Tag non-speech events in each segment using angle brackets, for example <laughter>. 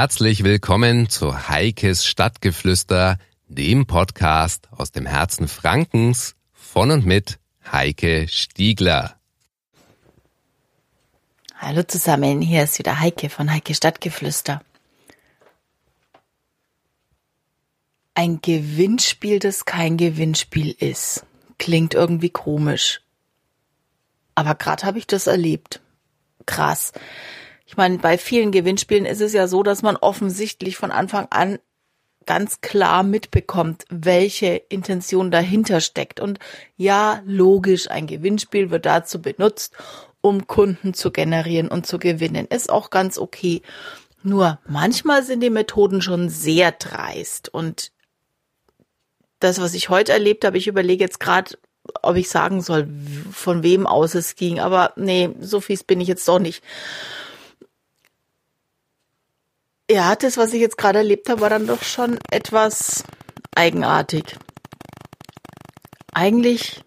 Herzlich willkommen zu Heikes Stadtgeflüster, dem Podcast aus dem Herzen Frankens von und mit Heike Stiegler. Hallo zusammen, hier ist wieder Heike von Heike Stadtgeflüster. Ein Gewinnspiel, das kein Gewinnspiel ist, klingt irgendwie komisch. Aber gerade habe ich das erlebt. Krass. Ich meine, bei vielen Gewinnspielen ist es ja so, dass man offensichtlich von Anfang an ganz klar mitbekommt, welche Intention dahinter steckt. Und ja, logisch, ein Gewinnspiel wird dazu benutzt, um Kunden zu generieren und zu gewinnen. Ist auch ganz okay. Nur manchmal sind die Methoden schon sehr dreist. Und das, was ich heute erlebt habe, ich überlege jetzt gerade, ob ich sagen soll, von wem aus es ging. Aber nee, so fies bin ich jetzt doch nicht. Ja, das, was ich jetzt gerade erlebt habe, war dann doch schon etwas eigenartig. Eigentlich,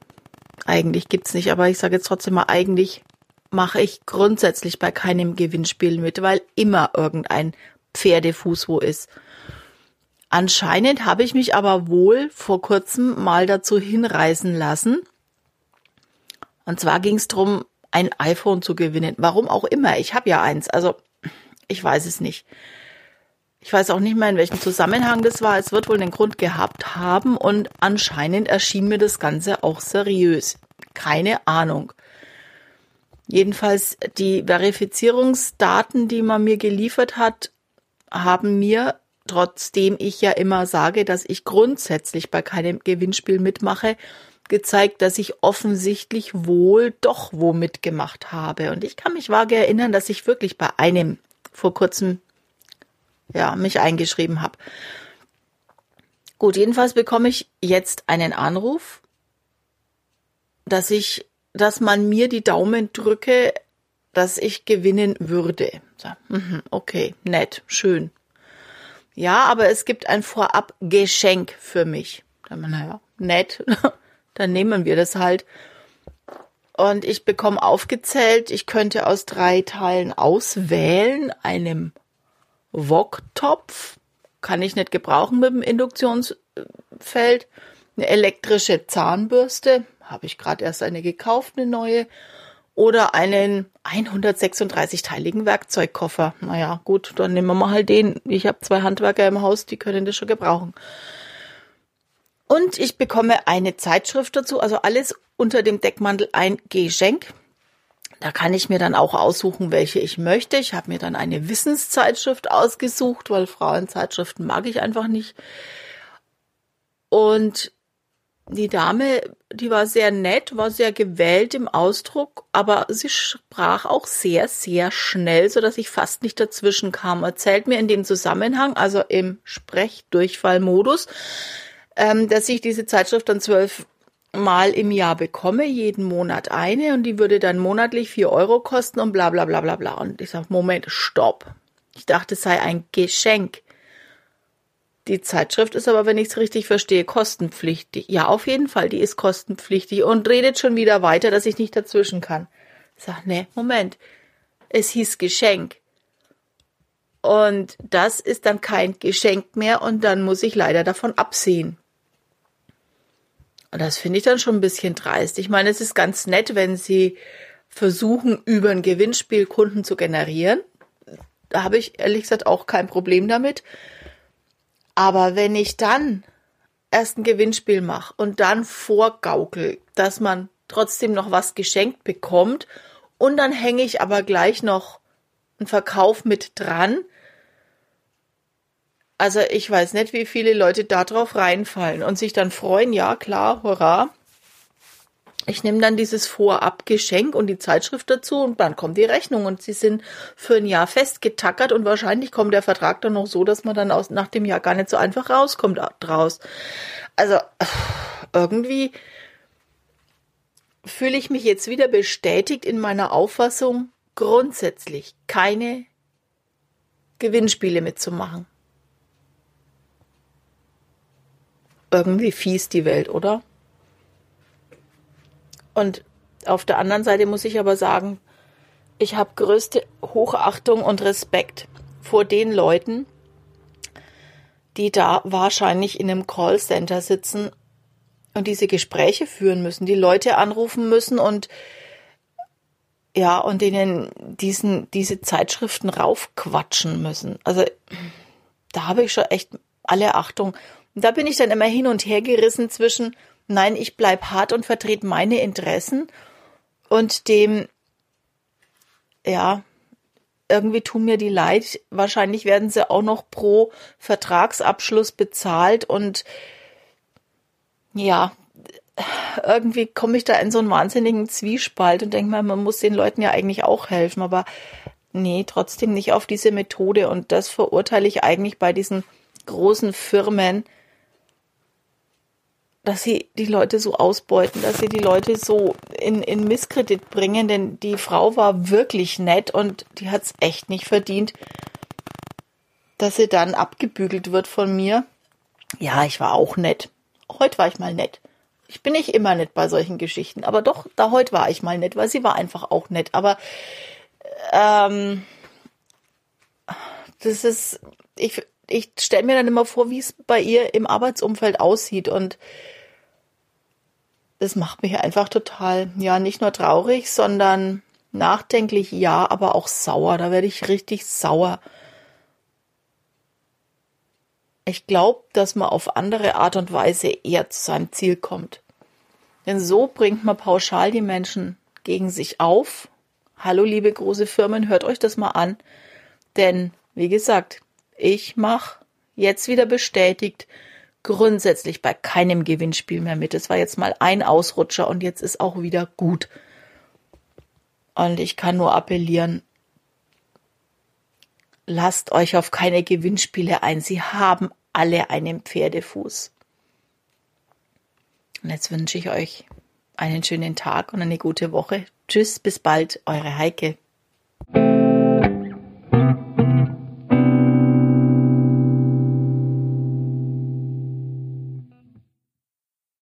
eigentlich gibt's nicht, aber ich sage jetzt trotzdem mal, eigentlich mache ich grundsätzlich bei keinem Gewinnspiel mit, weil immer irgendein Pferdefuß wo ist. Anscheinend habe ich mich aber wohl vor kurzem mal dazu hinreißen lassen. Und zwar ging es darum, ein iPhone zu gewinnen. Warum auch immer. Ich habe ja eins. Also ich weiß es nicht. Ich weiß auch nicht mehr, in welchem Zusammenhang das war. Es wird wohl den Grund gehabt haben und anscheinend erschien mir das Ganze auch seriös. Keine Ahnung. Jedenfalls die Verifizierungsdaten, die man mir geliefert hat, haben mir, trotzdem ich ja immer sage, dass ich grundsätzlich bei keinem Gewinnspiel mitmache, gezeigt, dass ich offensichtlich wohl doch wo mitgemacht habe. Und ich kann mich vage erinnern, dass ich wirklich bei einem vor kurzem ja, mich eingeschrieben habe. Gut, jedenfalls bekomme ich jetzt einen Anruf, dass ich, dass man mir die Daumen drücke, dass ich gewinnen würde. So, mhm, okay, nett, schön. Ja, aber es gibt ein Vorab-Geschenk für mich. Dann, naja, nett, <laughs> dann nehmen wir das halt. Und ich bekomme aufgezählt, ich könnte aus drei Teilen auswählen, einem Woktopf, kann ich nicht gebrauchen mit dem Induktionsfeld. Eine elektrische Zahnbürste, habe ich gerade erst eine gekauft, eine neue. Oder einen 136-teiligen Werkzeugkoffer. Naja, gut, dann nehmen wir mal halt den. Ich habe zwei Handwerker im Haus, die können das schon gebrauchen. Und ich bekomme eine Zeitschrift dazu, also alles unter dem Deckmantel ein Geschenk. Da kann ich mir dann auch aussuchen, welche ich möchte. Ich habe mir dann eine Wissenszeitschrift ausgesucht, weil Frauenzeitschriften mag ich einfach nicht. Und die Dame, die war sehr nett, war sehr gewählt im Ausdruck, aber sie sprach auch sehr, sehr schnell, so dass ich fast nicht dazwischen kam. Erzählt mir in dem Zusammenhang, also im Sprechdurchfallmodus, ähm, dass ich diese Zeitschrift dann zwölf Mal im Jahr bekomme, jeden Monat eine und die würde dann monatlich vier Euro kosten und bla bla bla bla bla. Und ich sage, Moment, stopp. Ich dachte, es sei ein Geschenk. Die Zeitschrift ist aber, wenn ich es richtig verstehe, kostenpflichtig. Ja, auf jeden Fall, die ist kostenpflichtig und redet schon wieder weiter, dass ich nicht dazwischen kann. Ich sag, ne, Moment. Es hieß Geschenk. Und das ist dann kein Geschenk mehr und dann muss ich leider davon absehen. Und das finde ich dann schon ein bisschen dreist. Ich meine, es ist ganz nett, wenn sie versuchen, über ein Gewinnspiel Kunden zu generieren. Da habe ich ehrlich gesagt auch kein Problem damit. Aber wenn ich dann erst ein Gewinnspiel mache und dann vorgaukel, dass man trotzdem noch was geschenkt bekommt und dann hänge ich aber gleich noch einen Verkauf mit dran, also ich weiß nicht, wie viele Leute da drauf reinfallen und sich dann freuen, ja klar, hurra. Ich nehme dann dieses Vorabgeschenk und die Zeitschrift dazu und dann kommt die Rechnung und sie sind für ein Jahr festgetackert und wahrscheinlich kommt der Vertrag dann noch so, dass man dann aus, nach dem Jahr gar nicht so einfach rauskommt draus. Also irgendwie fühle ich mich jetzt wieder bestätigt in meiner Auffassung, grundsätzlich keine Gewinnspiele mitzumachen. Irgendwie fies die Welt, oder? Und auf der anderen Seite muss ich aber sagen, ich habe größte Hochachtung und Respekt vor den Leuten, die da wahrscheinlich in einem Callcenter sitzen und diese Gespräche führen müssen, die Leute anrufen müssen und ja, und denen diesen, diese Zeitschriften raufquatschen müssen. Also da habe ich schon echt alle Achtung. Und da bin ich dann immer hin und her gerissen zwischen, nein, ich bleib hart und vertrete meine Interessen und dem, ja, irgendwie tun mir die leid. Wahrscheinlich werden sie auch noch pro Vertragsabschluss bezahlt und ja, irgendwie komme ich da in so einen wahnsinnigen Zwiespalt und denke mal, man muss den Leuten ja eigentlich auch helfen, aber nee, trotzdem nicht auf diese Methode. Und das verurteile ich eigentlich bei diesen großen Firmen, dass sie die Leute so ausbeuten, dass sie die Leute so in, in Misskredit bringen, denn die Frau war wirklich nett und die hat es echt nicht verdient, dass sie dann abgebügelt wird von mir. Ja, ich war auch nett. Heute war ich mal nett. Ich bin nicht immer nett bei solchen Geschichten, aber doch, da heute war ich mal nett, weil sie war einfach auch nett. Aber ähm, das ist, ich, ich stelle mir dann immer vor, wie es bei ihr im Arbeitsumfeld aussieht und das macht mich einfach total, ja, nicht nur traurig, sondern nachdenklich, ja, aber auch sauer. Da werde ich richtig sauer. Ich glaube, dass man auf andere Art und Weise eher zu seinem Ziel kommt. Denn so bringt man pauschal die Menschen gegen sich auf. Hallo, liebe große Firmen, hört euch das mal an. Denn, wie gesagt, ich mache jetzt wieder bestätigt grundsätzlich bei keinem Gewinnspiel mehr mit. Es war jetzt mal ein Ausrutscher und jetzt ist auch wieder gut. Und ich kann nur appellieren, lasst euch auf keine Gewinnspiele ein. Sie haben alle einen Pferdefuß. Und jetzt wünsche ich euch einen schönen Tag und eine gute Woche. Tschüss, bis bald, eure Heike.